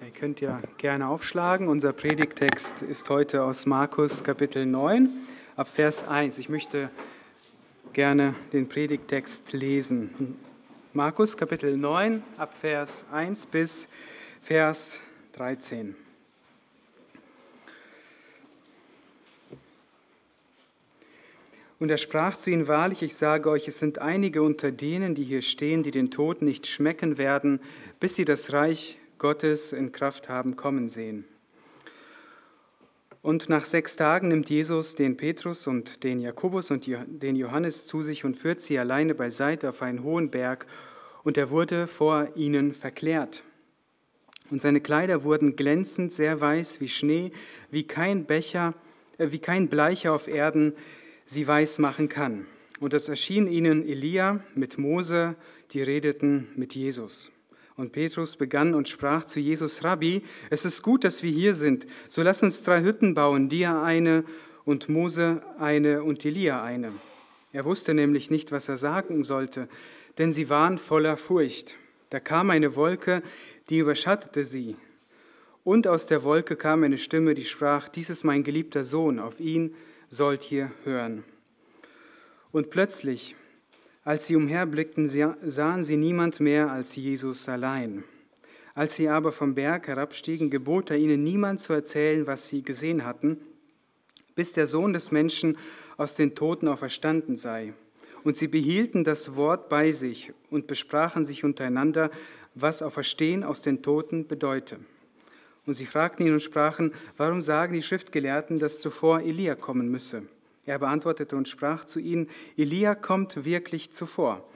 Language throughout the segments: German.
Ihr könnt ja gerne aufschlagen. Unser Predigtext ist heute aus Markus Kapitel 9 ab Vers 1. Ich möchte gerne den Predigtext lesen. Markus Kapitel 9 ab Vers 1 bis Vers 13. Und er sprach zu ihnen, wahrlich, ich sage euch, es sind einige unter denen, die hier stehen, die den Tod nicht schmecken werden, bis sie das Reich Gottes in Kraft haben kommen sehen. Und nach sechs Tagen nimmt Jesus den Petrus und den Jakobus und den Johannes zu sich und führt sie alleine beiseite auf einen hohen Berg, und er wurde vor ihnen verklärt. Und seine Kleider wurden glänzend, sehr weiß wie Schnee, wie kein Becher, äh, wie kein Bleicher auf Erden sie weiß machen kann. Und es erschien ihnen Elia mit Mose, die redeten mit Jesus. Und Petrus begann und sprach zu Jesus, Rabbi, es ist gut, dass wir hier sind. So lass uns drei Hütten bauen, dir eine und Mose eine und Elia eine. Er wusste nämlich nicht, was er sagen sollte, denn sie waren voller Furcht. Da kam eine Wolke, die überschattete sie. Und aus der Wolke kam eine Stimme, die sprach, dies ist mein geliebter Sohn, auf ihn sollt ihr hören. Und plötzlich als sie umherblickten, sahen sie niemand mehr als Jesus allein. Als sie aber vom Berg herabstiegen, gebot er ihnen niemand zu erzählen, was sie gesehen hatten, bis der Sohn des Menschen aus den Toten auferstanden sei. Und sie behielten das Wort bei sich und besprachen sich untereinander, was Auferstehen aus den Toten bedeute. Und sie fragten ihn und sprachen, warum sagen die Schriftgelehrten, dass zuvor Elia kommen müsse? Er beantwortete und sprach zu ihnen, Elia kommt wirklich zuvor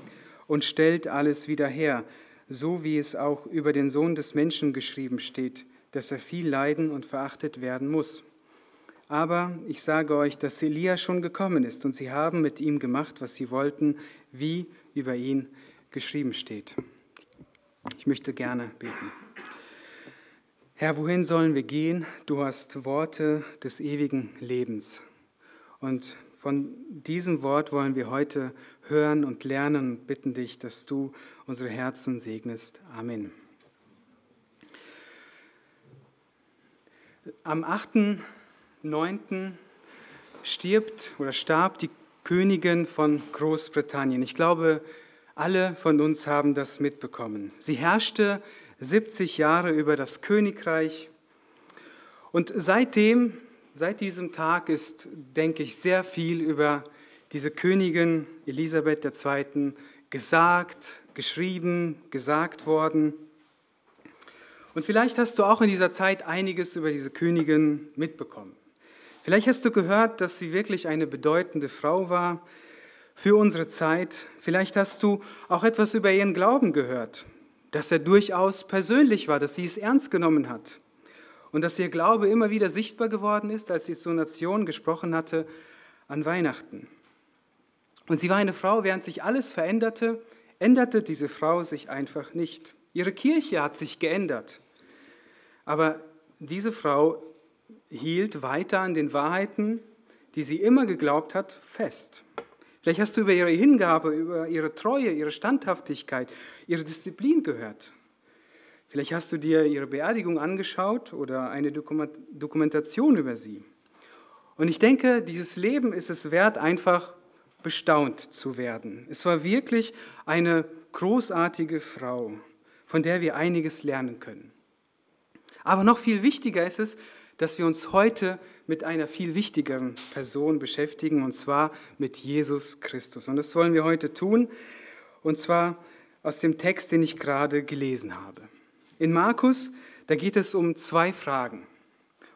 und stellt alles wieder her, so wie es auch über den Sohn des Menschen geschrieben steht, dass er viel leiden und verachtet werden muss. Aber ich sage euch, dass Elia schon gekommen ist und sie haben mit ihm gemacht, was sie wollten, wie über ihn geschrieben steht. Ich möchte gerne beten. Herr, wohin sollen wir gehen? Du hast Worte des ewigen Lebens. Und von diesem Wort wollen wir heute hören und lernen und bitten dich, dass du unsere Herzen segnest. Amen. Am 8.9. stirbt oder starb die Königin von Großbritannien. Ich glaube, alle von uns haben das mitbekommen. Sie herrschte 70 Jahre über das Königreich und seitdem Seit diesem Tag ist, denke ich, sehr viel über diese Königin Elisabeth II. gesagt, geschrieben, gesagt worden. Und vielleicht hast du auch in dieser Zeit einiges über diese Königin mitbekommen. Vielleicht hast du gehört, dass sie wirklich eine bedeutende Frau war für unsere Zeit. Vielleicht hast du auch etwas über ihren Glauben gehört, dass er durchaus persönlich war, dass sie es ernst genommen hat und dass ihr Glaube immer wieder sichtbar geworden ist, als sie zur Nation gesprochen hatte an Weihnachten. Und sie war eine Frau, während sich alles veränderte, änderte diese Frau sich einfach nicht. Ihre Kirche hat sich geändert. Aber diese Frau hielt weiter an den Wahrheiten, die sie immer geglaubt hat, fest. Vielleicht hast du über ihre Hingabe, über ihre Treue, ihre Standhaftigkeit, ihre Disziplin gehört. Vielleicht hast du dir ihre Beerdigung angeschaut oder eine Dokumentation über sie. Und ich denke, dieses Leben ist es wert, einfach bestaunt zu werden. Es war wirklich eine großartige Frau, von der wir einiges lernen können. Aber noch viel wichtiger ist es, dass wir uns heute mit einer viel wichtigeren Person beschäftigen, und zwar mit Jesus Christus. Und das wollen wir heute tun, und zwar aus dem Text, den ich gerade gelesen habe. In Markus, da geht es um zwei Fragen.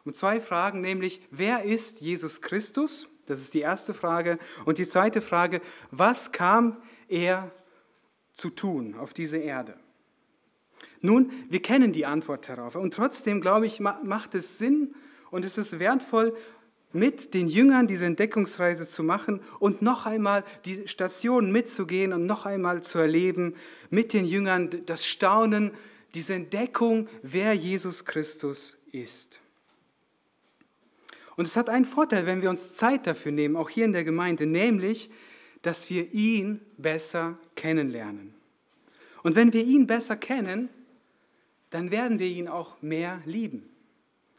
Um zwei Fragen, nämlich, wer ist Jesus Christus? Das ist die erste Frage. Und die zweite Frage, was kam er zu tun auf diese Erde? Nun, wir kennen die Antwort darauf. Und trotzdem, glaube ich, macht es Sinn und es ist wertvoll, mit den Jüngern diese Entdeckungsreise zu machen und noch einmal die Station mitzugehen und noch einmal zu erleben, mit den Jüngern das Staunen, diese Entdeckung, wer Jesus Christus ist. Und es hat einen Vorteil, wenn wir uns Zeit dafür nehmen, auch hier in der Gemeinde, nämlich, dass wir ihn besser kennenlernen. Und wenn wir ihn besser kennen, dann werden wir ihn auch mehr lieben.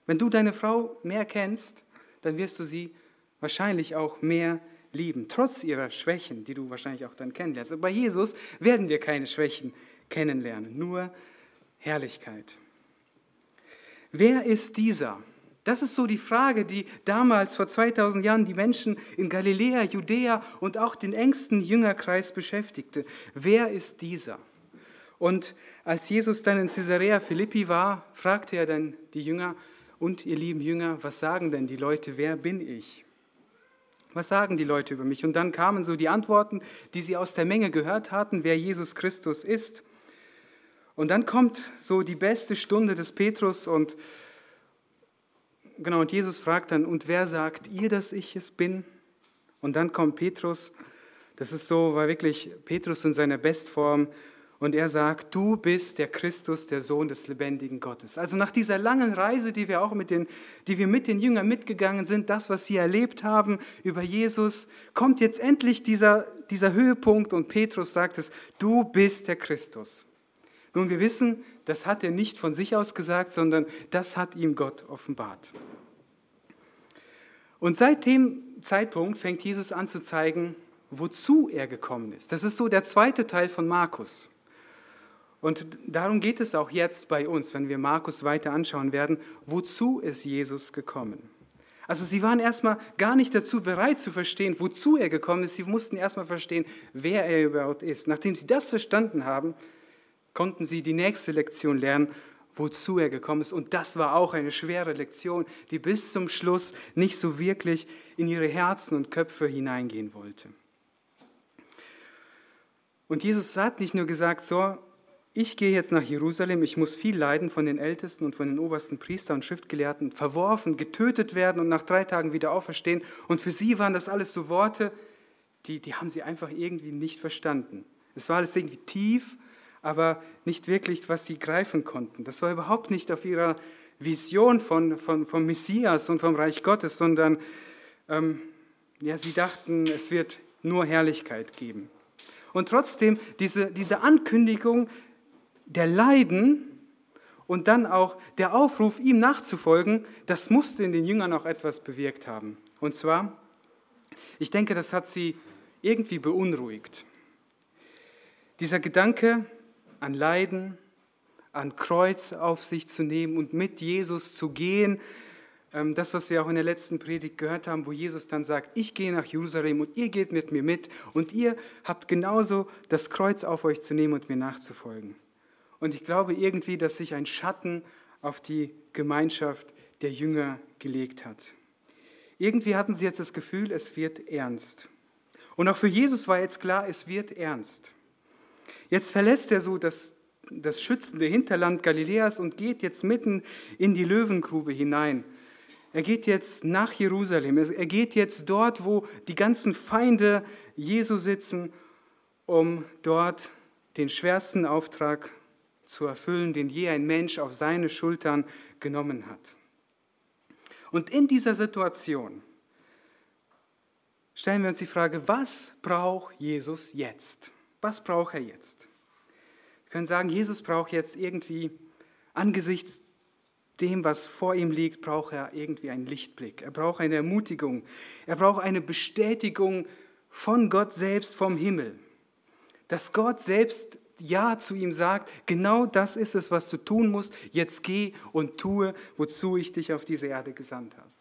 Wenn du deine Frau mehr kennst, dann wirst du sie wahrscheinlich auch mehr lieben, trotz ihrer Schwächen, die du wahrscheinlich auch dann kennenlernst. Aber bei Jesus werden wir keine Schwächen kennenlernen, nur Herrlichkeit. Wer ist dieser? Das ist so die Frage, die damals vor 2000 Jahren die Menschen in Galiläa, Judäa und auch den engsten Jüngerkreis beschäftigte. Wer ist dieser? Und als Jesus dann in Caesarea Philippi war, fragte er dann die Jünger, und ihr lieben Jünger, was sagen denn die Leute, wer bin ich? Was sagen die Leute über mich? Und dann kamen so die Antworten, die sie aus der Menge gehört hatten, wer Jesus Christus ist. Und dann kommt so die beste Stunde des Petrus und genau, und Jesus fragt dann, und wer sagt ihr, dass ich es bin? Und dann kommt Petrus, das ist so, war wirklich Petrus in seiner Bestform, und er sagt, du bist der Christus, der Sohn des lebendigen Gottes. Also nach dieser langen Reise, die wir auch mit den, die wir mit den Jüngern mitgegangen sind, das, was sie erlebt haben über Jesus, kommt jetzt endlich dieser, dieser Höhepunkt und Petrus sagt es, du bist der Christus. Nun, wir wissen, das hat er nicht von sich aus gesagt, sondern das hat ihm Gott offenbart. Und seit dem Zeitpunkt fängt Jesus an zu zeigen, wozu er gekommen ist. Das ist so der zweite Teil von Markus. Und darum geht es auch jetzt bei uns, wenn wir Markus weiter anschauen werden, wozu ist Jesus gekommen? Also sie waren erstmal gar nicht dazu bereit zu verstehen, wozu er gekommen ist. Sie mussten erstmal verstehen, wer er überhaupt ist. Nachdem sie das verstanden haben, konnten sie die nächste Lektion lernen, wozu er gekommen ist. Und das war auch eine schwere Lektion, die bis zum Schluss nicht so wirklich in ihre Herzen und Köpfe hineingehen wollte. Und Jesus hat nicht nur gesagt, so, ich gehe jetzt nach Jerusalem, ich muss viel leiden von den Ältesten und von den obersten Priestern und Schriftgelehrten, verworfen, getötet werden und nach drei Tagen wieder auferstehen. Und für sie waren das alles so Worte, die, die haben sie einfach irgendwie nicht verstanden. Es war alles irgendwie tief aber nicht wirklich, was sie greifen konnten. Das war überhaupt nicht auf ihrer Vision von, von, vom Messias und vom Reich Gottes, sondern ähm, ja, sie dachten, es wird nur Herrlichkeit geben. Und trotzdem, diese, diese Ankündigung der Leiden und dann auch der Aufruf, ihm nachzufolgen, das musste in den Jüngern auch etwas bewirkt haben. Und zwar, ich denke, das hat sie irgendwie beunruhigt. Dieser Gedanke, an Leiden, an Kreuz auf sich zu nehmen und mit Jesus zu gehen. Ähm, das, was wir auch in der letzten Predigt gehört haben, wo Jesus dann sagt, ich gehe nach Jerusalem und ihr geht mit mir mit und ihr habt genauso das Kreuz auf euch zu nehmen und mir nachzufolgen. Und ich glaube irgendwie, dass sich ein Schatten auf die Gemeinschaft der Jünger gelegt hat. Irgendwie hatten sie jetzt das Gefühl, es wird ernst. Und auch für Jesus war jetzt klar, es wird ernst. Jetzt verlässt er so das, das schützende Hinterland Galiläas und geht jetzt mitten in die Löwengrube hinein. Er geht jetzt nach Jerusalem. Er geht jetzt dort, wo die ganzen Feinde Jesu sitzen, um dort den schwersten Auftrag zu erfüllen, den je ein Mensch auf seine Schultern genommen hat. Und in dieser Situation stellen wir uns die Frage, was braucht Jesus jetzt? Was braucht er jetzt? Wir können sagen, Jesus braucht jetzt irgendwie angesichts dem, was vor ihm liegt, braucht er irgendwie einen Lichtblick. Er braucht eine Ermutigung. Er braucht eine Bestätigung von Gott selbst vom Himmel. Dass Gott selbst Ja zu ihm sagt, genau das ist es, was du tun musst. Jetzt geh und tue, wozu ich dich auf diese Erde gesandt habe.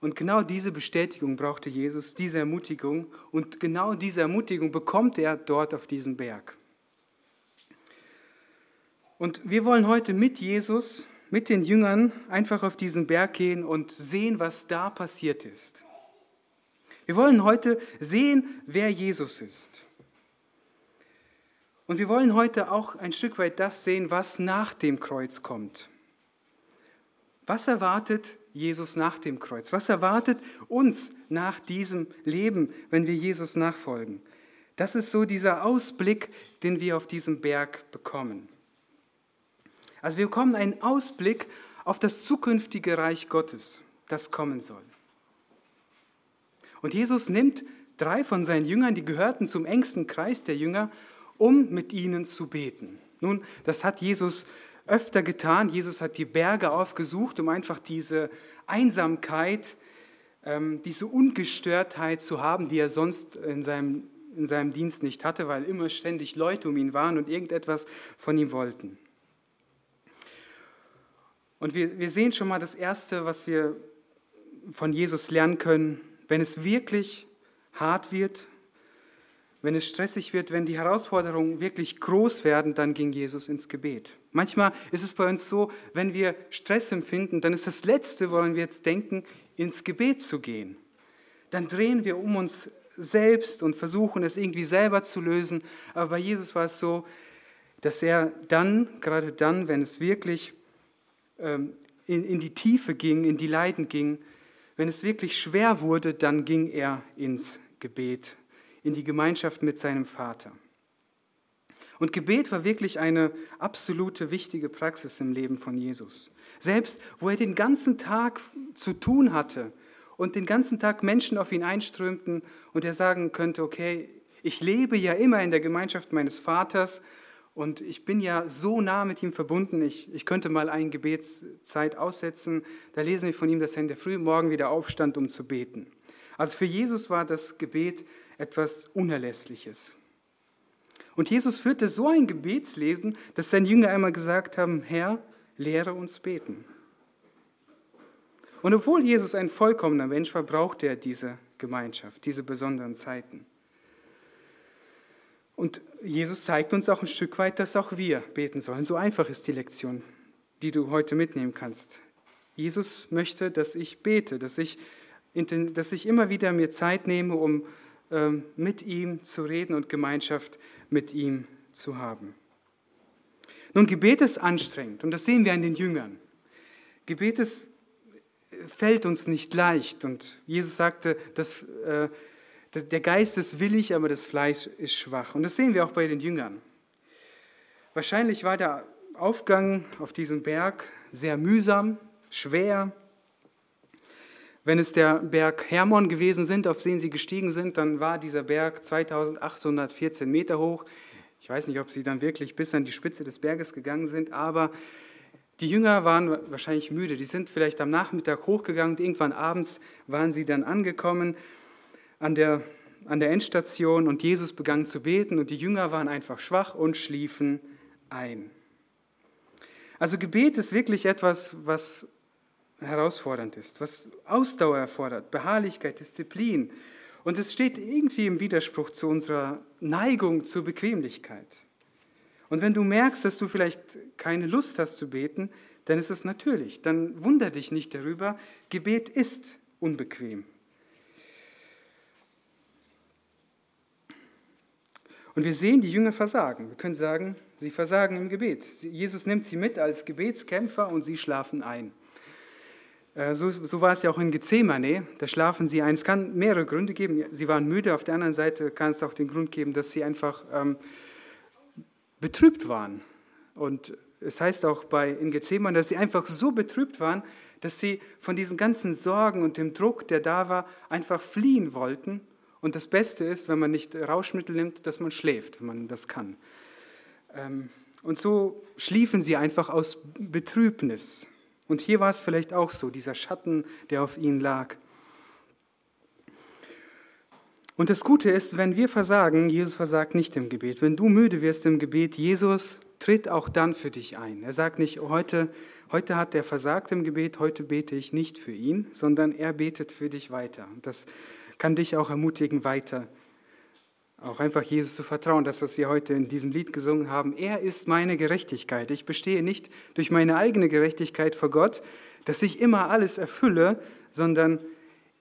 Und genau diese Bestätigung brauchte Jesus, diese Ermutigung. Und genau diese Ermutigung bekommt er dort auf diesem Berg. Und wir wollen heute mit Jesus, mit den Jüngern einfach auf diesen Berg gehen und sehen, was da passiert ist. Wir wollen heute sehen, wer Jesus ist. Und wir wollen heute auch ein Stück weit das sehen, was nach dem Kreuz kommt. Was erwartet Jesus nach dem Kreuz? Was erwartet uns nach diesem Leben, wenn wir Jesus nachfolgen? Das ist so dieser Ausblick, den wir auf diesem Berg bekommen. Also wir bekommen einen Ausblick auf das zukünftige Reich Gottes, das kommen soll. Und Jesus nimmt drei von seinen Jüngern, die gehörten zum engsten Kreis der Jünger, um mit ihnen zu beten. Nun, das hat Jesus öfter getan. Jesus hat die Berge aufgesucht, um einfach diese Einsamkeit, ähm, diese Ungestörtheit zu haben, die er sonst in seinem, in seinem Dienst nicht hatte, weil immer ständig Leute um ihn waren und irgendetwas von ihm wollten. Und wir, wir sehen schon mal das Erste, was wir von Jesus lernen können, wenn es wirklich hart wird, wenn es stressig wird, wenn die Herausforderungen wirklich groß werden, dann ging Jesus ins Gebet. Manchmal ist es bei uns so, wenn wir Stress empfinden, dann ist das Letzte, woran wir jetzt denken, ins Gebet zu gehen. Dann drehen wir um uns selbst und versuchen es irgendwie selber zu lösen. Aber bei Jesus war es so, dass er dann, gerade dann, wenn es wirklich ähm, in, in die Tiefe ging, in die Leiden ging, wenn es wirklich schwer wurde, dann ging er ins Gebet, in die Gemeinschaft mit seinem Vater. Und Gebet war wirklich eine absolute wichtige Praxis im Leben von Jesus. Selbst wo er den ganzen Tag zu tun hatte und den ganzen Tag Menschen auf ihn einströmten und er sagen könnte, okay, ich lebe ja immer in der Gemeinschaft meines Vaters und ich bin ja so nah mit ihm verbunden, ich, ich könnte mal eine Gebetszeit aussetzen. Da lesen wir von ihm, dass er in der frühen Morgen wieder aufstand, um zu beten. Also für Jesus war das Gebet etwas Unerlässliches. Und Jesus führte so ein Gebetsleben, dass seine Jünger einmal gesagt haben, Herr, lehre uns beten. Und obwohl Jesus ein vollkommener Mensch war, brauchte er diese Gemeinschaft, diese besonderen Zeiten. Und Jesus zeigt uns auch ein Stück weit, dass auch wir beten sollen. So einfach ist die Lektion, die du heute mitnehmen kannst. Jesus möchte, dass ich bete, dass ich, dass ich immer wieder mir Zeit nehme, um mit ihm zu reden und Gemeinschaft mit ihm zu haben. Nun, Gebet ist anstrengend und das sehen wir an den Jüngern. Gebet ist, fällt uns nicht leicht und Jesus sagte, dass äh, der Geist ist willig, aber das Fleisch ist schwach. Und das sehen wir auch bei den Jüngern. Wahrscheinlich war der Aufgang auf diesem Berg sehr mühsam, schwer. Wenn es der Berg Hermon gewesen sind, auf den sie gestiegen sind, dann war dieser Berg 2814 Meter hoch. Ich weiß nicht, ob sie dann wirklich bis an die Spitze des Berges gegangen sind, aber die Jünger waren wahrscheinlich müde. Die sind vielleicht am Nachmittag hochgegangen und irgendwann abends waren sie dann angekommen an der, an der Endstation und Jesus begann zu beten und die Jünger waren einfach schwach und schliefen ein. Also Gebet ist wirklich etwas, was herausfordernd ist, was Ausdauer erfordert, Beharrlichkeit, Disziplin. Und es steht irgendwie im Widerspruch zu unserer Neigung zur Bequemlichkeit. Und wenn du merkst, dass du vielleicht keine Lust hast zu beten, dann ist es natürlich. Dann wunder dich nicht darüber. Gebet ist unbequem. Und wir sehen, die Jünger versagen. Wir können sagen, sie versagen im Gebet. Jesus nimmt sie mit als Gebetskämpfer und sie schlafen ein. Äh, so, so, war es ja auch in Gethsemane. Da schlafen sie ein. Es kann mehrere Gründe geben. Sie waren müde. Auf der anderen Seite kann es auch den Grund geben, dass sie einfach ähm, betrübt waren. Und es heißt auch bei in Gethsemane, dass sie einfach so betrübt waren, dass sie von diesen ganzen Sorgen und dem Druck, der da war, einfach fliehen wollten und das Beste ist, wenn man nicht Rauschmittel nimmt, dass man schläft, wenn man das kann. Ähm, und so schliefen sie einfach aus Betrübnis. Und hier war es vielleicht auch so, dieser Schatten, der auf ihnen lag. Und das Gute ist, wenn wir versagen, Jesus versagt nicht im Gebet. Wenn du müde wirst im Gebet, Jesus tritt auch dann für dich ein. Er sagt nicht, heute, heute hat er versagt im Gebet, heute bete ich nicht für ihn, sondern er betet für dich weiter. Das kann dich auch ermutigen, weiter auch einfach Jesus zu vertrauen. Das, was wir heute in diesem Lied gesungen haben, er ist meine Gerechtigkeit. Ich bestehe nicht durch meine eigene Gerechtigkeit vor Gott, dass ich immer alles erfülle, sondern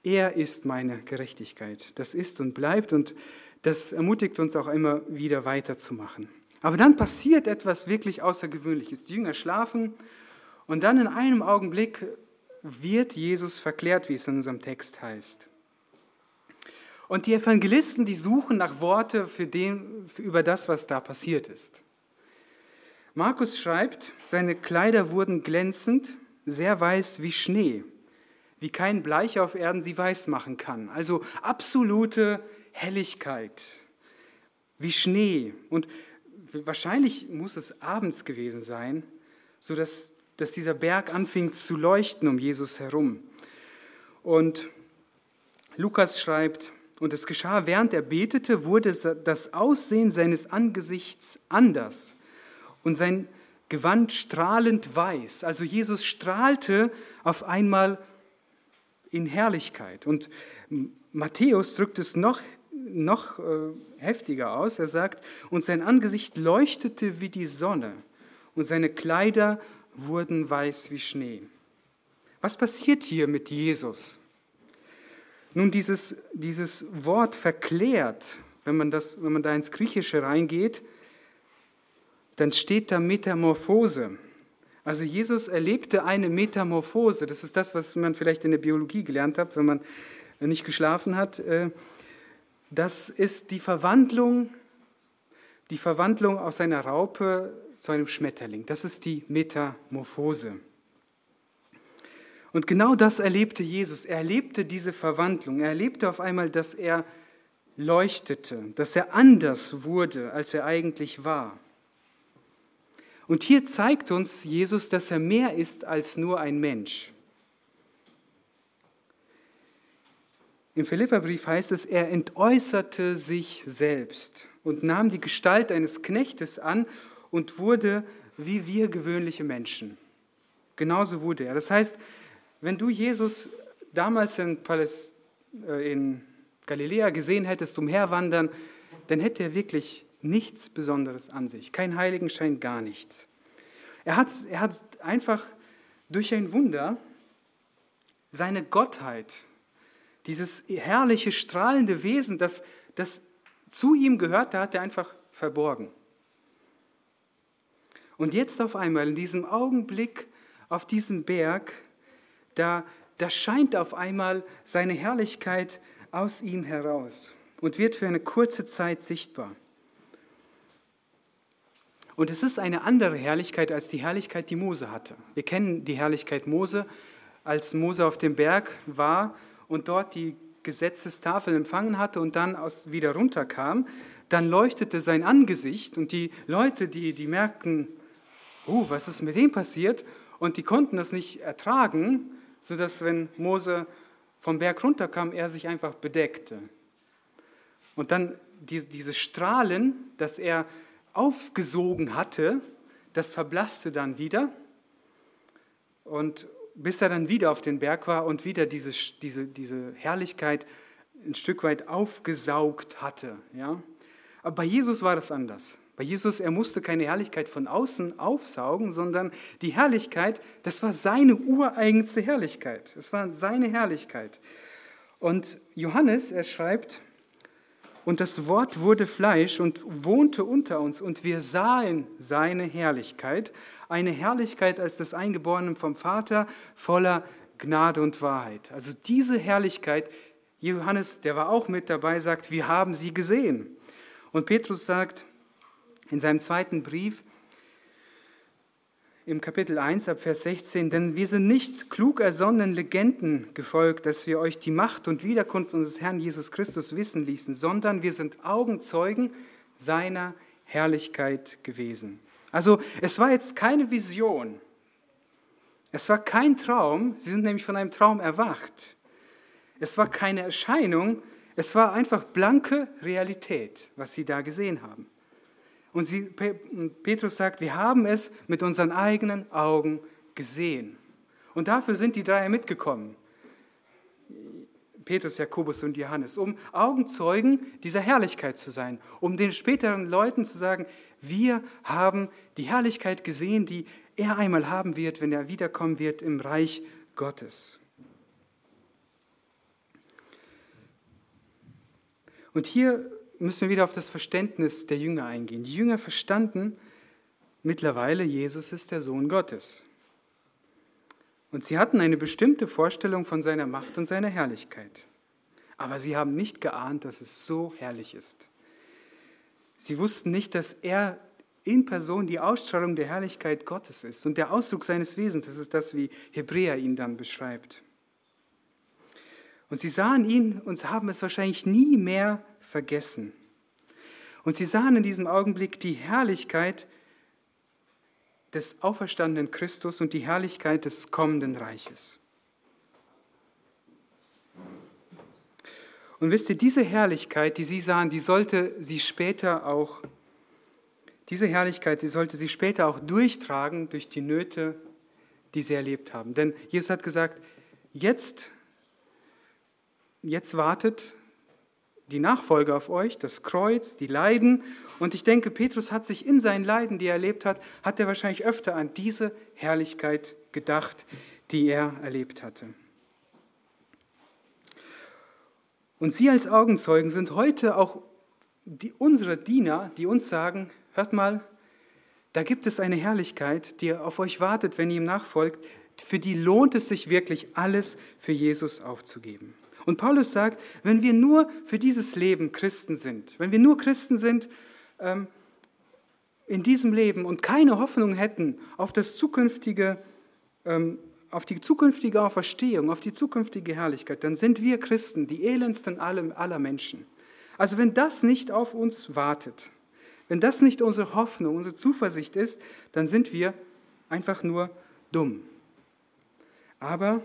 er ist meine Gerechtigkeit. Das ist und bleibt und das ermutigt uns auch immer wieder weiterzumachen. Aber dann passiert etwas wirklich Außergewöhnliches. Die Jünger schlafen und dann in einem Augenblick wird Jesus verklärt, wie es in unserem Text heißt. Und die Evangelisten, die suchen nach Worte für den, für über das, was da passiert ist. Markus schreibt, seine Kleider wurden glänzend, sehr weiß wie Schnee, wie kein Bleich auf Erden sie weiß machen kann. Also absolute Helligkeit, wie Schnee. Und wahrscheinlich muss es abends gewesen sein, sodass dass dieser Berg anfing zu leuchten um Jesus herum. Und Lukas schreibt, und es geschah, während er betete, wurde das Aussehen seines Angesichts anders und sein Gewand strahlend weiß. Also Jesus strahlte auf einmal in Herrlichkeit. Und Matthäus drückt es noch, noch äh, heftiger aus. Er sagt, und sein Angesicht leuchtete wie die Sonne und seine Kleider wurden weiß wie Schnee. Was passiert hier mit Jesus? Nun, dieses, dieses Wort verklärt, wenn man, das, wenn man da ins Griechische reingeht, dann steht da Metamorphose. Also Jesus erlebte eine Metamorphose. Das ist das, was man vielleicht in der Biologie gelernt hat, wenn man nicht geschlafen hat. Äh, das ist die Verwandlung, die Verwandlung aus einer Raupe zu einem Schmetterling. Das ist die Metamorphose. Und genau das erlebte Jesus. Er erlebte diese Verwandlung. Er erlebte auf einmal, dass er leuchtete, dass er anders wurde, als er eigentlich war. Und hier zeigt uns Jesus, dass er mehr ist als nur ein Mensch. Im Philipperbrief heißt es, er entäußerte sich selbst und nahm die Gestalt eines Knechtes an und wurde wie wir gewöhnliche Menschen. Genauso wurde er. Das heißt, wenn du Jesus damals in, Paläst äh, in Galiläa gesehen hättest, umherwandern, dann hätte er wirklich nichts Besonderes an sich. Kein Heiligenschein, gar nichts. Er hat, er hat einfach durch ein Wunder seine Gottheit, dieses herrliche, strahlende Wesen, das, das zu ihm gehörte, hat er einfach verborgen. Und jetzt auf einmal, in diesem Augenblick auf diesem Berg, da, da scheint auf einmal seine Herrlichkeit aus ihm heraus und wird für eine kurze Zeit sichtbar. Und es ist eine andere Herrlichkeit als die Herrlichkeit, die Mose hatte. Wir kennen die Herrlichkeit Mose, als Mose auf dem Berg war und dort die Gesetzestafel empfangen hatte und dann aus, wieder runterkam. Dann leuchtete sein Angesicht und die Leute, die, die merkten, oh, was ist mit dem passiert? Und die konnten das nicht ertragen, sodass, wenn Mose vom Berg runterkam, er sich einfach bedeckte. Und dann diese Strahlen, das er aufgesogen hatte, das verblasste dann wieder. Und bis er dann wieder auf den Berg war und wieder diese, diese, diese Herrlichkeit ein Stück weit aufgesaugt hatte. Ja? Aber bei Jesus war das anders. Bei Jesus, er musste keine Herrlichkeit von außen aufsaugen, sondern die Herrlichkeit, das war seine ureigenste Herrlichkeit. Es war seine Herrlichkeit. Und Johannes, er schreibt, und das Wort wurde Fleisch und wohnte unter uns, und wir sahen seine Herrlichkeit, eine Herrlichkeit als des Eingeborenen vom Vater, voller Gnade und Wahrheit. Also diese Herrlichkeit, Johannes, der war auch mit dabei, sagt, wir haben sie gesehen. Und Petrus sagt, in seinem zweiten Brief im Kapitel 1 ab Vers 16, denn wir sind nicht klug ersonnenen Legenden gefolgt, dass wir euch die Macht und Wiederkunft unseres Herrn Jesus Christus wissen ließen, sondern wir sind Augenzeugen seiner Herrlichkeit gewesen. Also es war jetzt keine Vision, es war kein Traum, sie sind nämlich von einem Traum erwacht. Es war keine Erscheinung, es war einfach blanke Realität, was sie da gesehen haben. Und sie, Petrus sagt, wir haben es mit unseren eigenen Augen gesehen. Und dafür sind die drei mitgekommen. Petrus, Jakobus und Johannes, um Augenzeugen dieser Herrlichkeit zu sein, um den späteren Leuten zu sagen, wir haben die Herrlichkeit gesehen, die er einmal haben wird, wenn er wiederkommen wird im Reich Gottes. Und hier müssen wir wieder auf das Verständnis der Jünger eingehen. Die Jünger verstanden mittlerweile, Jesus ist der Sohn Gottes. Und sie hatten eine bestimmte Vorstellung von seiner Macht und seiner Herrlichkeit. Aber sie haben nicht geahnt, dass es so herrlich ist. Sie wussten nicht, dass er in Person die Ausstrahlung der Herrlichkeit Gottes ist und der Ausdruck seines Wesens. Das ist das, wie Hebräer ihn dann beschreibt. Und sie sahen ihn und haben es wahrscheinlich nie mehr vergessen. Und sie sahen in diesem Augenblick die Herrlichkeit des auferstandenen Christus und die Herrlichkeit des kommenden Reiches. Und wisst ihr, diese Herrlichkeit, die sie sahen, die sollte sie später auch, diese Herrlichkeit, sie sollte sie später auch durchtragen durch die Nöte, die sie erlebt haben. Denn Jesus hat gesagt, jetzt, jetzt wartet die Nachfolge auf euch, das Kreuz, die Leiden. Und ich denke, Petrus hat sich in seinen Leiden, die er erlebt hat, hat er wahrscheinlich öfter an diese Herrlichkeit gedacht, die er erlebt hatte. Und Sie als Augenzeugen sind heute auch die, unsere Diener, die uns sagen, hört mal, da gibt es eine Herrlichkeit, die auf euch wartet, wenn ihr ihm nachfolgt. Für die lohnt es sich wirklich, alles für Jesus aufzugeben. Und Paulus sagt, wenn wir nur für dieses Leben Christen sind, wenn wir nur Christen sind ähm, in diesem Leben und keine Hoffnung hätten auf das zukünftige ähm, auf die zukünftige Auferstehung, auf die zukünftige Herrlichkeit, dann sind wir Christen die elendsten aller Menschen. Also wenn das nicht auf uns wartet, wenn das nicht unsere Hoffnung, unsere Zuversicht ist, dann sind wir einfach nur dumm. Aber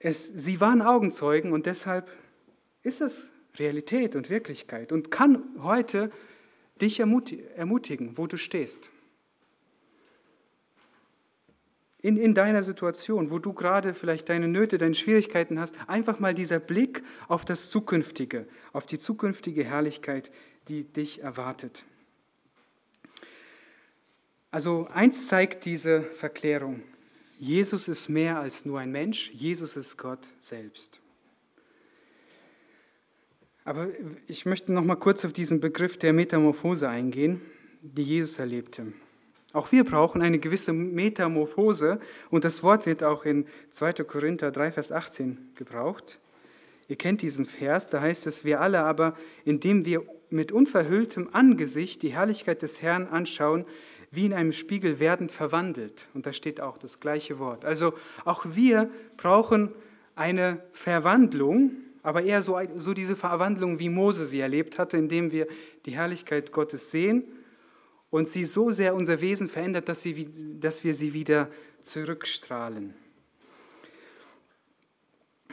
es, sie waren Augenzeugen und deshalb ist es Realität und Wirklichkeit und kann heute dich ermutigen, wo du stehst in, in deiner Situation, wo du gerade vielleicht deine Nöte, deine Schwierigkeiten hast, einfach mal dieser Blick auf das Zukünftige, auf die zukünftige Herrlichkeit, die dich erwartet. Also eins zeigt diese Verklärung. Jesus ist mehr als nur ein Mensch, Jesus ist Gott selbst. Aber ich möchte noch mal kurz auf diesen Begriff der Metamorphose eingehen, die Jesus erlebte. Auch wir brauchen eine gewisse Metamorphose und das Wort wird auch in 2. Korinther 3, Vers 18 gebraucht. Ihr kennt diesen Vers, da heißt es, wir alle aber, indem wir mit unverhülltem Angesicht die Herrlichkeit des Herrn anschauen, wie in einem Spiegel werden verwandelt. Und da steht auch das gleiche Wort. Also auch wir brauchen eine Verwandlung, aber eher so, so diese Verwandlung, wie Mose sie erlebt hatte, indem wir die Herrlichkeit Gottes sehen und sie so sehr unser Wesen verändert, dass, sie, dass wir sie wieder zurückstrahlen.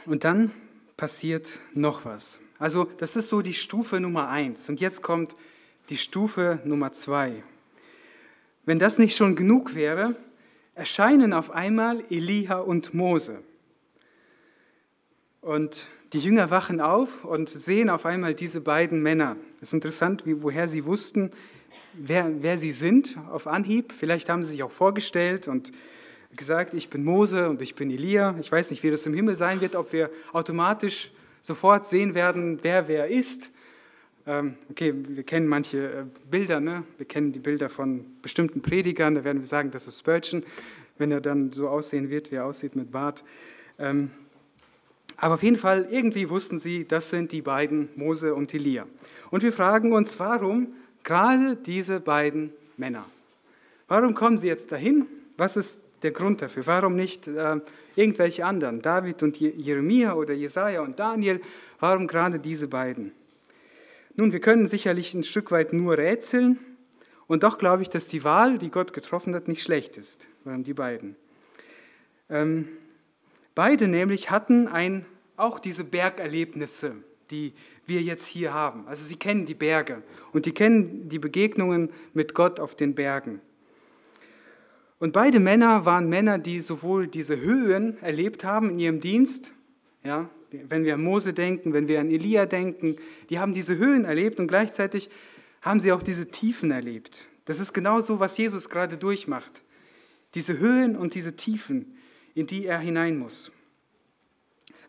Und dann passiert noch was. Also das ist so die Stufe Nummer eins. Und jetzt kommt die Stufe Nummer zwei. Wenn das nicht schon genug wäre, erscheinen auf einmal Elia und Mose. Und die Jünger wachen auf und sehen auf einmal diese beiden Männer. Es ist interessant, wie, woher sie wussten, wer, wer sie sind auf Anhieb. Vielleicht haben sie sich auch vorgestellt und gesagt, ich bin Mose und ich bin Elia. Ich weiß nicht, wie das im Himmel sein wird, ob wir automatisch sofort sehen werden, wer wer ist. Ähm, okay, wir kennen manche äh, Bilder, ne? wir kennen die Bilder von bestimmten Predigern, da werden wir sagen, das ist Spurgeon, wenn er dann so aussehen wird, wie er aussieht mit Bart. Ähm, aber auf jeden Fall, irgendwie wussten sie, das sind die beiden, Mose und Elia. Und wir fragen uns, warum Gerade diese beiden Männer. Warum kommen sie jetzt dahin? Was ist der Grund dafür? Warum nicht äh, irgendwelche anderen? David und Jeremia oder Jesaja und Daniel? Warum gerade diese beiden? Nun, wir können sicherlich ein Stück weit nur rätseln. Und doch glaube ich, dass die Wahl, die Gott getroffen hat, nicht schlecht ist. Warum die beiden? Ähm, beide nämlich hatten ein, auch diese Bergerlebnisse, die wir jetzt hier haben. Also sie kennen die Berge und die kennen die Begegnungen mit Gott auf den Bergen. Und beide Männer waren Männer, die sowohl diese Höhen erlebt haben in ihrem Dienst, ja, wenn wir an Mose denken, wenn wir an Elia denken, die haben diese Höhen erlebt und gleichzeitig haben sie auch diese Tiefen erlebt. Das ist genau so, was Jesus gerade durchmacht. Diese Höhen und diese Tiefen, in die er hinein muss.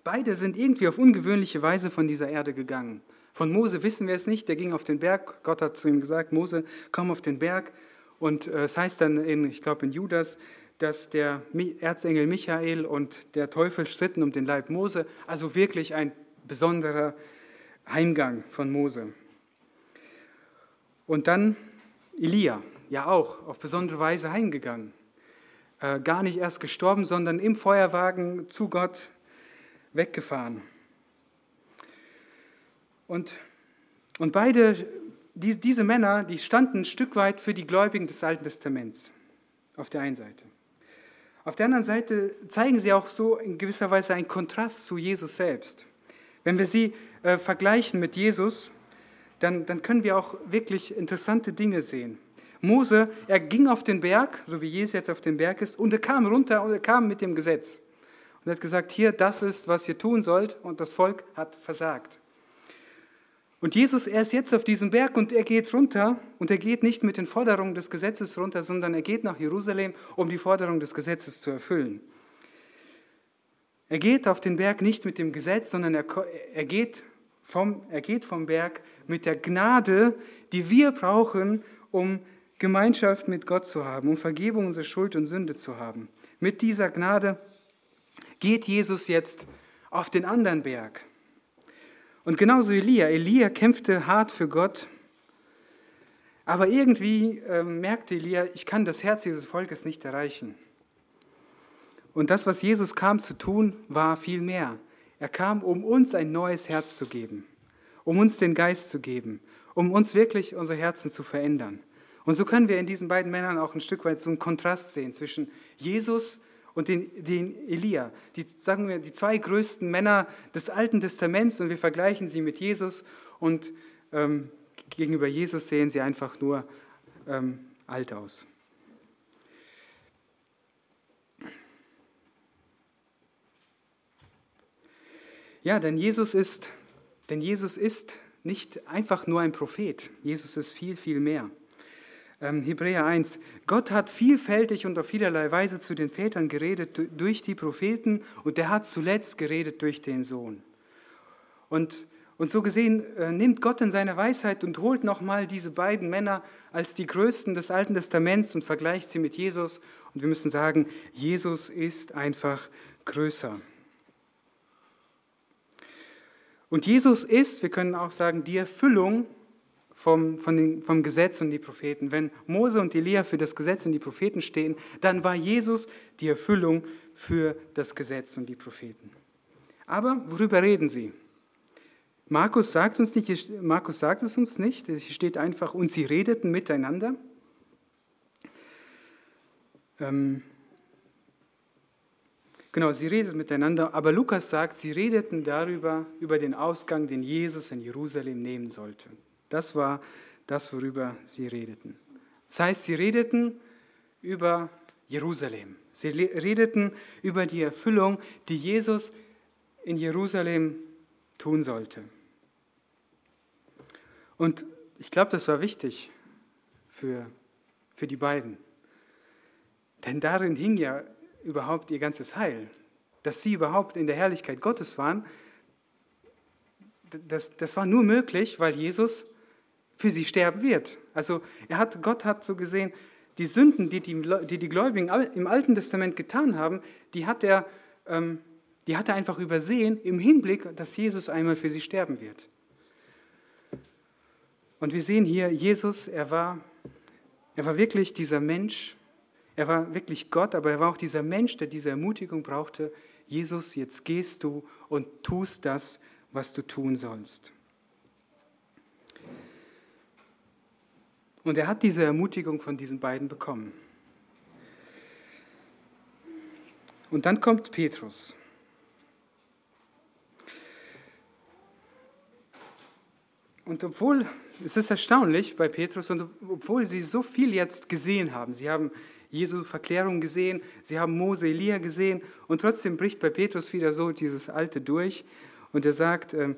Beide sind irgendwie auf ungewöhnliche Weise von dieser Erde gegangen. Von Mose wissen wir es nicht, der ging auf den Berg. Gott hat zu ihm gesagt, Mose, komm auf den Berg. Und äh, es heißt dann, in, ich glaube in Judas, dass der Erzengel Michael und der Teufel stritten um den Leib Mose. Also wirklich ein besonderer Heimgang von Mose. Und dann Elia, ja auch auf besondere Weise heimgegangen. Äh, gar nicht erst gestorben, sondern im Feuerwagen zu Gott weggefahren. Und, und beide die, diese Männer, die standen ein Stück weit für die Gläubigen des Alten Testaments, auf der einen Seite. Auf der anderen Seite zeigen sie auch so in gewisser Weise einen Kontrast zu Jesus selbst. Wenn wir sie äh, vergleichen mit Jesus, dann, dann können wir auch wirklich interessante Dinge sehen. Mose, er ging auf den Berg, so wie Jesus jetzt auf dem Berg ist, und er kam runter und er kam mit dem Gesetz. Und er hat gesagt, hier, das ist, was ihr tun sollt, und das Volk hat versagt. Und Jesus, er ist jetzt auf diesem Berg und er geht runter und er geht nicht mit den Forderungen des Gesetzes runter, sondern er geht nach Jerusalem, um die Forderungen des Gesetzes zu erfüllen. Er geht auf den Berg nicht mit dem Gesetz, sondern er, er, geht, vom, er geht vom Berg mit der Gnade, die wir brauchen, um Gemeinschaft mit Gott zu haben, um Vergebung unserer Schuld und Sünde zu haben. Mit dieser Gnade geht Jesus jetzt auf den anderen Berg. Und genauso Elia. Elia kämpfte hart für Gott, aber irgendwie äh, merkte Elia, ich kann das Herz dieses Volkes nicht erreichen. Und das, was Jesus kam zu tun, war viel mehr. Er kam, um uns ein neues Herz zu geben, um uns den Geist zu geben, um uns wirklich unsere Herzen zu verändern. Und so können wir in diesen beiden Männern auch ein Stück weit so einen Kontrast sehen zwischen Jesus und den, den Elia. Die, sagen wir, die zwei größten Männer des Alten Testaments und wir vergleichen sie mit Jesus und ähm, gegenüber Jesus sehen sie einfach nur ähm, alt aus. Ja, denn Jesus ist, denn Jesus ist nicht einfach nur ein Prophet. Jesus ist viel, viel mehr. Ähm, Hebräer 1. Gott hat vielfältig und auf vielerlei Weise zu den Vätern geredet durch die Propheten und er hat zuletzt geredet durch den Sohn. Und, und so gesehen äh, nimmt Gott in seine Weisheit und holt nochmal diese beiden Männer als die Größten des Alten Testaments und vergleicht sie mit Jesus. Und wir müssen sagen, Jesus ist einfach größer. Und Jesus ist, wir können auch sagen, die Erfüllung vom, den, vom Gesetz und die Propheten. Wenn Mose und Elia für das Gesetz und die Propheten stehen, dann war Jesus die Erfüllung für das Gesetz und die Propheten. Aber worüber reden sie? Markus sagt, uns nicht, Markus sagt es uns nicht, hier steht einfach, und sie redeten miteinander. Ähm, genau, sie redeten miteinander, aber Lukas sagt, sie redeten darüber, über den Ausgang, den Jesus in Jerusalem nehmen sollte. Das war das, worüber sie redeten. Das heißt, sie redeten über Jerusalem. Sie redeten über die Erfüllung, die Jesus in Jerusalem tun sollte. Und ich glaube, das war wichtig für, für die beiden. Denn darin hing ja überhaupt ihr ganzes Heil. Dass sie überhaupt in der Herrlichkeit Gottes waren, das, das war nur möglich, weil Jesus für sie sterben wird. Also er hat, Gott hat so gesehen, die Sünden, die die, die, die Gläubigen im Alten Testament getan haben, die hat, er, ähm, die hat er einfach übersehen im Hinblick, dass Jesus einmal für sie sterben wird. Und wir sehen hier, Jesus, er war, er war wirklich dieser Mensch, er war wirklich Gott, aber er war auch dieser Mensch, der diese Ermutigung brauchte. Jesus, jetzt gehst du und tust das, was du tun sollst. Und er hat diese Ermutigung von diesen beiden bekommen. Und dann kommt Petrus. Und obwohl, es ist erstaunlich bei Petrus, und obwohl sie so viel jetzt gesehen haben, sie haben Jesu Verklärung gesehen, sie haben Mose, Elia gesehen, und trotzdem bricht bei Petrus wieder so dieses Alte durch. Und er sagt, äh,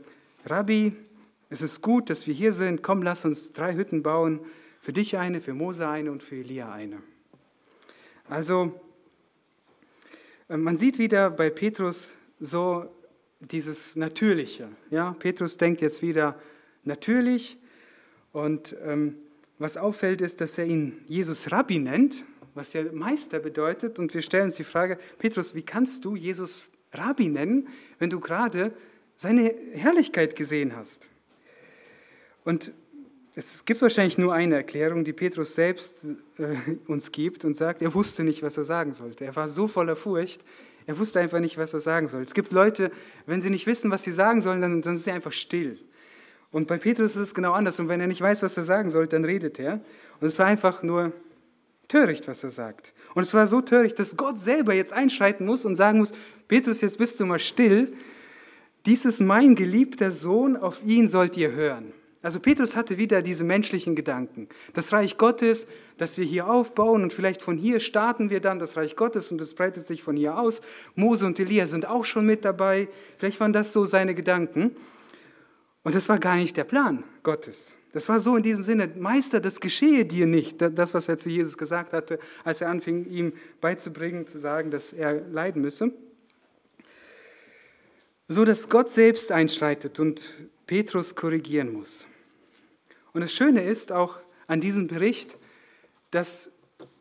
Rabbi, es ist gut, dass wir hier sind, komm, lass uns drei Hütten bauen, für dich eine, für Mose eine und für Elia eine. Also äh, man sieht wieder bei Petrus so dieses Natürliche. Ja? Petrus denkt jetzt wieder natürlich und ähm, was auffällt ist, dass er ihn Jesus Rabbi nennt, was ja Meister bedeutet und wir stellen uns die Frage, Petrus, wie kannst du Jesus Rabbi nennen, wenn du gerade seine Herrlichkeit gesehen hast? Und es gibt wahrscheinlich nur eine Erklärung, die Petrus selbst äh, uns gibt und sagt, er wusste nicht, was er sagen sollte. Er war so voller Furcht, er wusste einfach nicht, was er sagen soll. Es gibt Leute, wenn sie nicht wissen, was sie sagen sollen, dann, dann sind sie einfach still. Und bei Petrus ist es genau anders. Und wenn er nicht weiß, was er sagen soll, dann redet er. Und es war einfach nur töricht, was er sagt. Und es war so töricht, dass Gott selber jetzt einschreiten muss und sagen muss, Petrus, jetzt bist du mal still. Dies ist mein geliebter Sohn, auf ihn sollt ihr hören. Also Petrus hatte wieder diese menschlichen Gedanken. Das Reich Gottes, das wir hier aufbauen und vielleicht von hier starten wir dann das Reich Gottes und es breitet sich von hier aus. Mose und Elia sind auch schon mit dabei. Vielleicht waren das so seine Gedanken. Und das war gar nicht der Plan Gottes. Das war so in diesem Sinne, Meister, das geschehe dir nicht. Das, was er zu Jesus gesagt hatte, als er anfing, ihm beizubringen, zu sagen, dass er leiden müsse. So dass Gott selbst einschreitet und Petrus korrigieren muss. Und das Schöne ist auch an diesem Bericht, dass,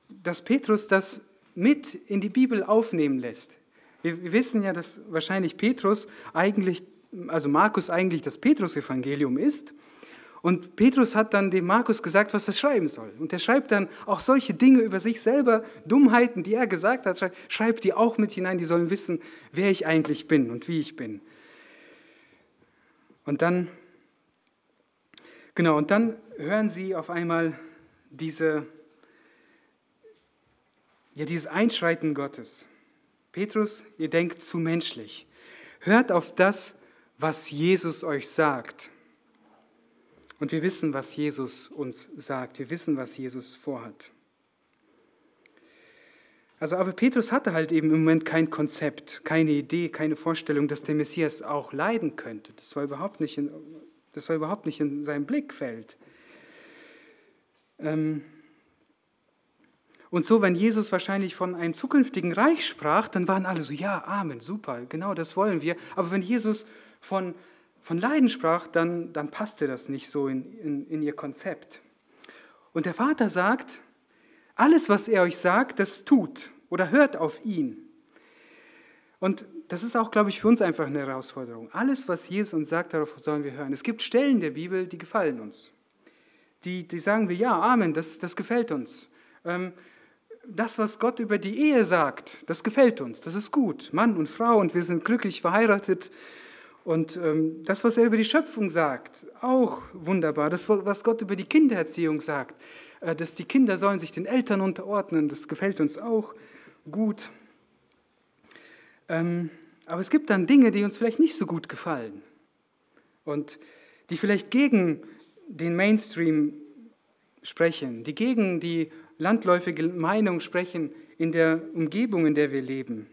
dass Petrus das mit in die Bibel aufnehmen lässt. Wir, wir wissen ja, dass wahrscheinlich Petrus eigentlich, also Markus eigentlich das Petrus-Evangelium ist. Und Petrus hat dann dem Markus gesagt, was er schreiben soll. Und er schreibt dann auch solche Dinge über sich selber, Dummheiten, die er gesagt hat, schreibt die auch mit hinein. Die sollen wissen, wer ich eigentlich bin und wie ich bin. Und dann Genau, und dann hören sie auf einmal diese, ja, dieses Einschreiten Gottes. Petrus, ihr denkt zu menschlich. Hört auf das, was Jesus euch sagt. Und wir wissen, was Jesus uns sagt. Wir wissen, was Jesus vorhat. Also, aber Petrus hatte halt eben im Moment kein Konzept, keine Idee, keine Vorstellung, dass der Messias auch leiden könnte. Das war überhaupt nicht in, das war überhaupt nicht in seinem Blickfeld. Ähm, und so, wenn Jesus wahrscheinlich von einem zukünftigen Reich sprach, dann waren alle so, ja, Amen, super, genau das wollen wir. Aber wenn Jesus von, von Leiden sprach, dann, dann passte das nicht so in, in, in ihr Konzept. Und der Vater sagt, alles, was er euch sagt, das tut oder hört auf ihn. Und das ist auch, glaube ich, für uns einfach eine Herausforderung. Alles, was Jesus uns sagt, darauf sollen wir hören. Es gibt Stellen der Bibel, die gefallen uns. Die, die sagen wir, ja, Amen, das, das gefällt uns. Ähm, das, was Gott über die Ehe sagt, das gefällt uns, das ist gut. Mann und Frau und wir sind glücklich verheiratet. Und ähm, das, was er über die Schöpfung sagt, auch wunderbar. Das, was Gott über die Kindererziehung sagt, äh, dass die Kinder sollen sich den Eltern unterordnen, das gefällt uns auch gut. Ähm, aber es gibt dann Dinge, die uns vielleicht nicht so gut gefallen und die vielleicht gegen den Mainstream sprechen, die gegen die landläufige Meinung sprechen in der Umgebung, in der wir leben.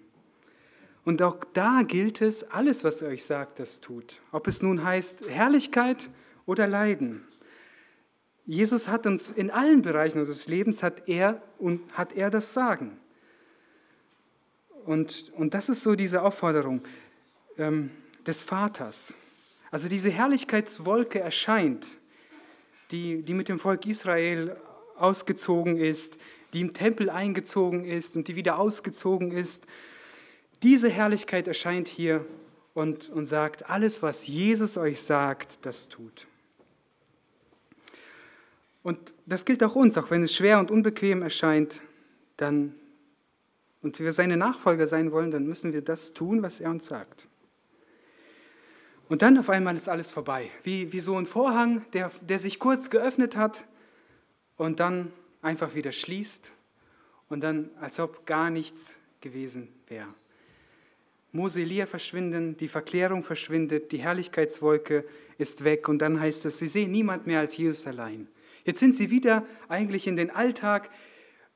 Und auch da gilt es, alles, was er euch sagt, das tut. Ob es nun heißt Herrlichkeit oder Leiden. Jesus hat uns in allen Bereichen unseres Lebens, hat er, und hat er das Sagen. Und, und das ist so diese Aufforderung ähm, des Vaters. Also diese Herrlichkeitswolke erscheint, die, die mit dem Volk Israel ausgezogen ist, die im Tempel eingezogen ist und die wieder ausgezogen ist. Diese Herrlichkeit erscheint hier und, und sagt, alles, was Jesus euch sagt, das tut. Und das gilt auch uns, auch wenn es schwer und unbequem erscheint, dann und wir seine Nachfolger sein wollen, dann müssen wir das tun, was er uns sagt. Und dann auf einmal ist alles vorbei. Wie, wie so ein Vorhang, der, der sich kurz geöffnet hat und dann einfach wieder schließt und dann, als ob gar nichts gewesen wäre. Mose Elia verschwinden, die Verklärung verschwindet, die Herrlichkeitswolke ist weg und dann heißt es, sie sehen niemand mehr als Jesus allein. Jetzt sind sie wieder eigentlich in den Alltag,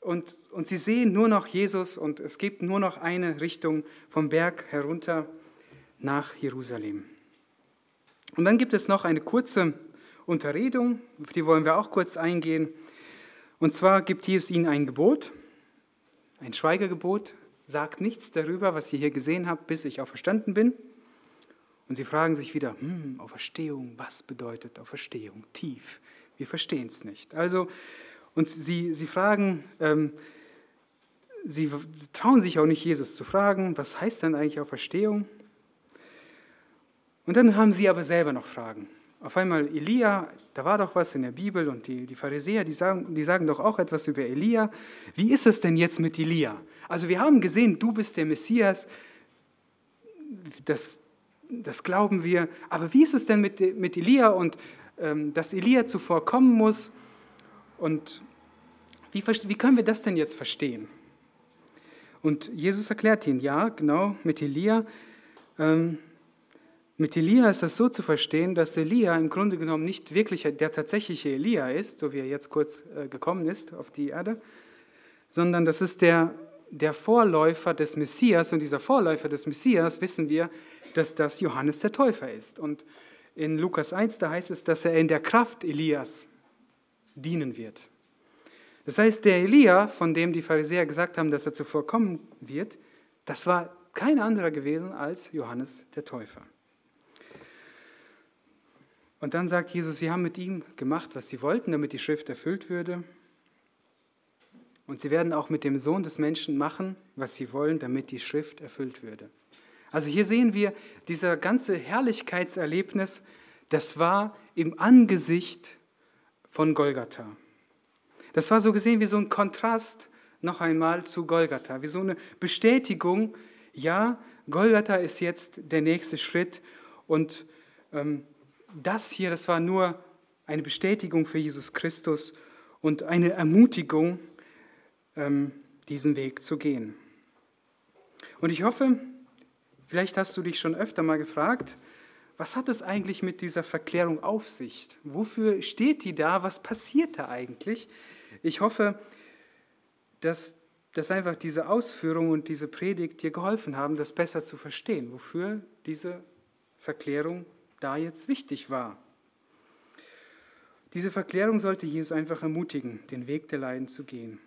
und, und sie sehen nur noch Jesus und es gibt nur noch eine Richtung vom Berg herunter nach Jerusalem. Und dann gibt es noch eine kurze Unterredung, auf die wollen wir auch kurz eingehen. Und zwar gibt Jesus ihnen ein Gebot, ein Schweigegebot, sagt nichts darüber, was ihr hier gesehen habt, bis ich auferstanden bin. Und sie fragen sich wieder, hm, Auferstehung, was bedeutet Auferstehung? Tief, wir verstehen es nicht. Also und sie, sie fragen, ähm, sie trauen sich auch nicht, Jesus zu fragen, was heißt denn eigentlich Auferstehung? Und dann haben sie aber selber noch Fragen. Auf einmal Elia, da war doch was in der Bibel und die, die Pharisäer, die sagen, die sagen doch auch etwas über Elia. Wie ist es denn jetzt mit Elia? Also wir haben gesehen, du bist der Messias. Das, das glauben wir. Aber wie ist es denn mit, mit Elia und ähm, dass Elia zuvor kommen muss? Und wie, wie können wir das denn jetzt verstehen? Und Jesus erklärt ihn, ja, genau, mit Elia. Ähm, mit Elia ist das so zu verstehen, dass Elia im Grunde genommen nicht wirklich der tatsächliche Elia ist, so wie er jetzt kurz äh, gekommen ist auf die Erde, sondern das ist der, der Vorläufer des Messias. Und dieser Vorläufer des Messias wissen wir, dass das Johannes der Täufer ist. Und in Lukas 1, da heißt es, dass er in der Kraft Elias dienen wird. Das heißt, der Elia, von dem die Pharisäer gesagt haben, dass er zuvor kommen wird, das war kein anderer gewesen als Johannes der Täufer. Und dann sagt Jesus, sie haben mit ihm gemacht, was sie wollten, damit die Schrift erfüllt würde. Und sie werden auch mit dem Sohn des Menschen machen, was sie wollen, damit die Schrift erfüllt würde. Also hier sehen wir, dieser ganze Herrlichkeitserlebnis, das war im Angesicht von Golgatha. Das war so gesehen wie so ein Kontrast noch einmal zu Golgatha, wie so eine Bestätigung, ja, Golgatha ist jetzt der nächste Schritt und ähm, das hier, das war nur eine Bestätigung für Jesus Christus und eine Ermutigung, ähm, diesen Weg zu gehen. Und ich hoffe, vielleicht hast du dich schon öfter mal gefragt, was hat es eigentlich mit dieser Verklärung auf sich? Wofür steht die da? Was passiert da eigentlich? Ich hoffe, dass, dass einfach diese Ausführung und diese Predigt dir geholfen haben, das besser zu verstehen, wofür diese Verklärung da jetzt wichtig war. Diese Verklärung sollte Jesus einfach ermutigen, den Weg der Leiden zu gehen.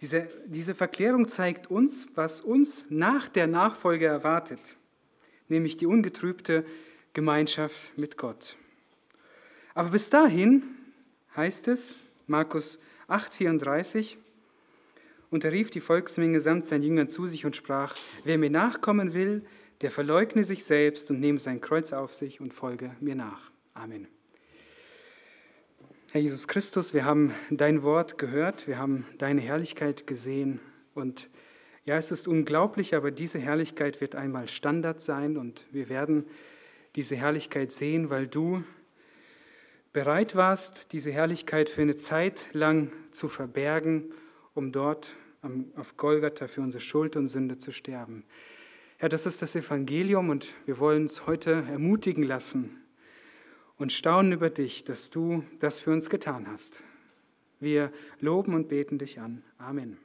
Diese, diese Verklärung zeigt uns, was uns nach der Nachfolge erwartet, nämlich die ungetrübte Gemeinschaft mit Gott. Aber bis dahin heißt es, Markus 8,34, und er rief die Volksmenge samt seinen Jüngern zu sich und sprach, wer mir nachkommen will, der verleugne sich selbst und nehme sein Kreuz auf sich und folge mir nach. Amen. Herr Jesus Christus, wir haben dein Wort gehört, wir haben deine Herrlichkeit gesehen und ja, es ist unglaublich, aber diese Herrlichkeit wird einmal Standard sein und wir werden diese Herrlichkeit sehen, weil du bereit warst, diese Herrlichkeit für eine Zeit lang zu verbergen, um dort auf Golgatha für unsere Schuld und Sünde zu sterben. Herr, das ist das Evangelium und wir wollen uns heute ermutigen lassen und staunen über dich, dass du das für uns getan hast. Wir loben und beten dich an. Amen.